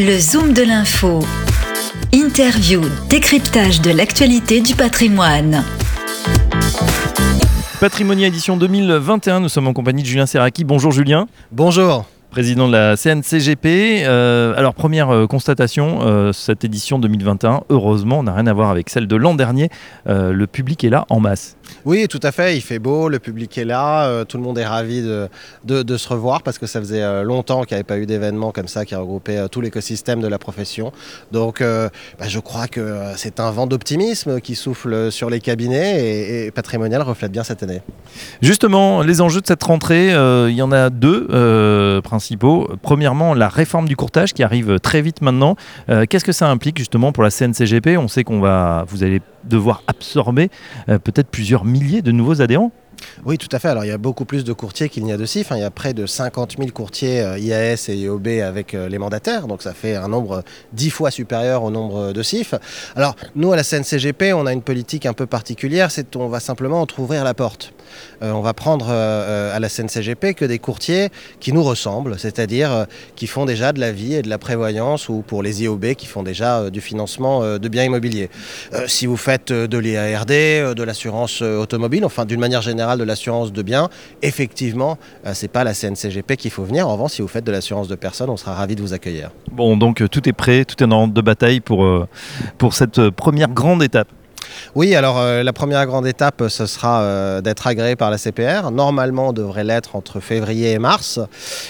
Le Zoom de l'info. Interview, décryptage de l'actualité du patrimoine. Patrimonia édition 2021, nous sommes en compagnie de Julien Serraki. Bonjour Julien. Bonjour président de la CNCGP. Euh, alors, première euh, constatation, euh, cette édition 2021, heureusement, n'a rien à voir avec celle de l'an dernier. le public est là en masse. Oui, tout à fait. Il fait beau, le public est là. tout le monde est ravi de, de, se revoir parce que ça faisait longtemps qu'il n'y avait pas eu d'événement comme ça qui regroupait tout l'écosystème de la profession. Donc, bah, je crois que c'est un vent d'optimisme qui souffle sur les cabinets et, et, Patrimonial reflète bien cette année. Justement, les enjeux de cette rentrée, il y en a deux principaux. Premièrement, la réforme du courtage qui arrive très vite maintenant. Euh, qu'est-ce que ça implique justement pour la CNCGP On sait qu'on va, vous allez devoir absorber euh, peut-être plusieurs milliers de nouveaux adhérents. Oui, tout à fait. Alors, il y a beaucoup plus de courtiers qu'il n'y a de CIF. Il y a près de 50 000 courtiers euh, IAS et IOB avec euh, les mandataires. Donc, ça fait un nombre dix fois supérieur au nombre de CIF. Alors, nous, à la CNCGP, on a une politique un peu particulière. C'est qu'on va simplement ouvrir la porte. Euh, on va prendre à la CNCGP que des courtiers qui nous ressemblent, c'est-à-dire qui font déjà de la vie et de la prévoyance ou pour les IOB qui font déjà du financement de biens immobiliers. si vous faites de l'IARD, de l'assurance automobile, enfin, d'une manière générale, de l'assurance de biens, effectivement, euh, c'est pas la CNCGP qu'il faut venir. En revanche, si vous faites de l'assurance de personnes, on sera ravi de vous accueillir. Bon, donc euh, tout est prêt, tout est en ordre de bataille pour, euh, pour cette première grande étape. Oui, alors la première grande étape, ce sera d'être agréé par la CPR. Normalement, on devrait l'être entre février et mars.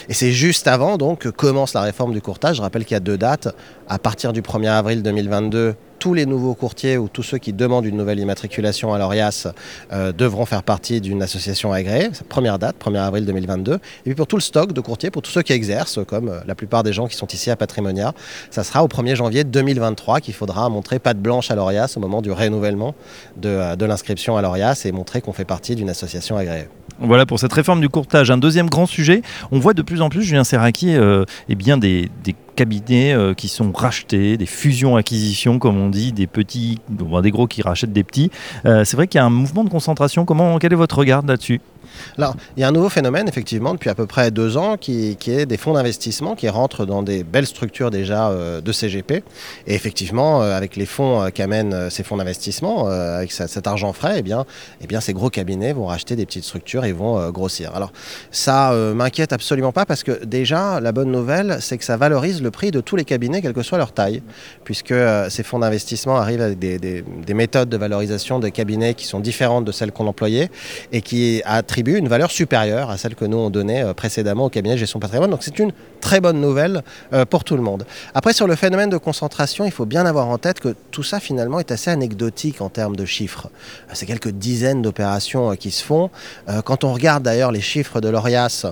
Et c'est juste avant donc que commence la réforme du courtage. Je rappelle qu'il y a deux dates. À partir du 1er avril 2022, tous les nouveaux courtiers ou tous ceux qui demandent une nouvelle immatriculation à l'ORIAS euh, devront faire partie d'une association agréée. Première date, 1er avril 2022. Et puis pour tout le stock de courtiers, pour tous ceux qui exercent, comme euh, la plupart des gens qui sont ici à Patrimonia, ça sera au 1er janvier 2023 qu'il faudra montrer patte blanche à l'ORIAS au moment du renouvellement de, euh, de l'inscription à l'ORIAS et montrer qu'on fait partie d'une association agréée. Voilà pour cette réforme du courtage. Un deuxième grand sujet, on voit de plus en plus, Julien Serraki, euh, eh bien des, cabinets euh, qui sont rachetés, des fusions-acquisitions, comme on dit, des petits, des gros qui rachètent des petits. Euh, c'est vrai qu'il y a un mouvement de concentration. Comment, quel est votre regard là-dessus? Alors, il y a un nouveau phénomène, effectivement, depuis à peu près deux ans, qui, est des fonds d'investissement qui rentrent dans des belles structures déjà euh, de CGP. Et effectivement, avec les fonds euh, qu'amènent ces fonds d'investissement, avec cet argent frais, eh bien, eh bien, ces gros cabinets vont racheter des petites structures et vont grossir. Alors, ça m'inquiète absolument pas parce que déjà, la bonne nouvelle, c'est que ça valorise le prix de tous les cabinets, quelle que soit leur taille, puisque ces fonds d'investissement arrivent avec des, des, méthodes de valorisation des cabinets qui sont différentes de celles qu'on employait et qui attribuent une valeur supérieure à celle que nous on donnait euh, précédemment au cabinet de gestion patrimoine. Donc c'est une très bonne nouvelle euh, pour tout le monde. Après sur le phénomène de concentration, il faut bien avoir en tête que tout ça finalement est assez anecdotique en termes de chiffres. Euh, c'est quelques dizaines d'opérations qui se font. Quand on regarde d'ailleurs les chiffres de l'ORIAS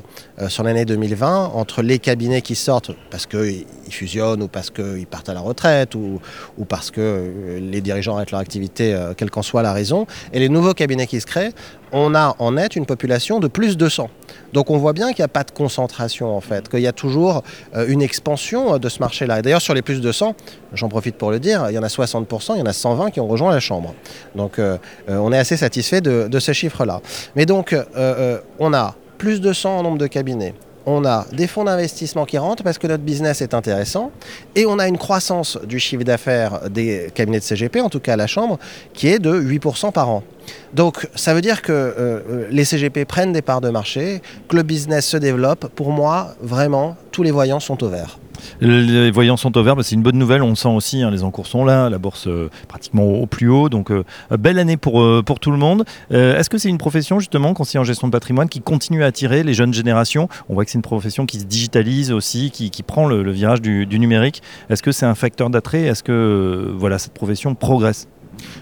sur l'année 2020, entre les cabinets qui sortent parce qu'ils fusionnent ou parce qu'ils partent à la retraite ou, ou parce que les dirigeants arrêtent leur activité, quelle qu'en soit la raison, et les nouveaux cabinets qui se créent, on a en net une population de plus de 100. Donc on voit bien qu'il n'y a pas de concentration en fait, qu'il y a toujours euh, une expansion euh, de ce marché-là. Et d'ailleurs sur les plus de 100, j'en profite pour le dire, il y en a 60%, il y en a 120 qui ont rejoint la Chambre. Donc euh, on est assez satisfait de, de ces chiffres-là. Mais donc on a plus de 100 en nombre de cabinets, on a des fonds d'investissement qui rentrent parce que notre business est intéressant et on a une croissance du chiffre d'affaires des cabinets de CGP, en tout cas à la Chambre, qui est de 8% par an. Donc ça veut dire que euh, euh, les CGP prennent des parts de marché, que le business se développe. Pour moi, vraiment, tous les voyants sont au vert. Les voyants sont au vert, bah, c'est une bonne nouvelle. On sent aussi, hein, les encours sont là, la bourse euh, pratiquement au, plus haut. Donc, belle année pour, pour tout le monde. Est-ce que c'est une profession, justement, conseiller en gestion de patrimoine, qui continue à attirer les jeunes générations? On voit que c'est une profession qui se digitalise aussi, qui, prend le, virage du, du numérique. Est-ce que c'est un facteur d'attrait? Est-ce que voilà, cette profession progresse?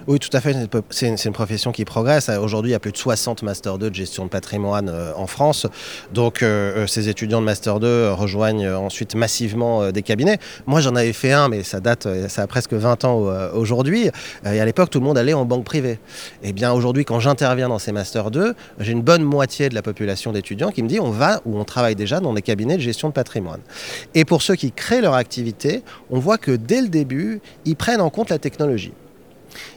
Oui, tout à fait. C'est une, profession qui progresse. Aujourd'hui, il y a plus de 60 Master 2 de gestion de patrimoine euh, en France. Donc, euh, euh, ces étudiants de Master 2 rejoignent ensuite massivement des cabinets. Moi, j'en avais fait un, mais ça date, ça a presque 20 ans aujourd'hui. et à l'époque, tout le monde allait en banque privée. Eh bien, aujourd'hui, quand j'interviens dans ces Master 2, j'ai une bonne moitié de la population d'étudiants qui me dit on va ou on travaille déjà dans des cabinets de gestion de patrimoine. Et pour ceux qui créent leur activité, on voit que dès le début, ils prennent en compte la technologie.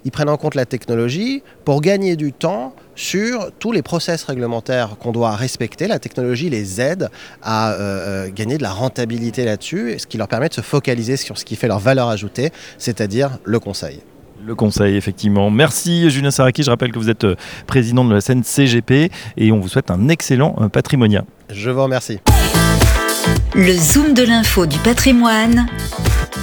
Ils prennent en compte la technologie pour gagner du temps sur tous les process réglementaires qu'on doit respecter. La technologie les aide à euh, euh, gagner de la rentabilité là-dessus, ce qui leur permet de se focaliser sur ce qui fait leur valeur ajoutée, c'est-à-dire le conseil. Le conseil, effectivement. Merci Julien Saraki. Je rappelle que vous êtes euh, président de la scène CGP et on vous souhaite un excellent patrimonia. Je vous remercie. Le Zoom de l'info du patrimoine,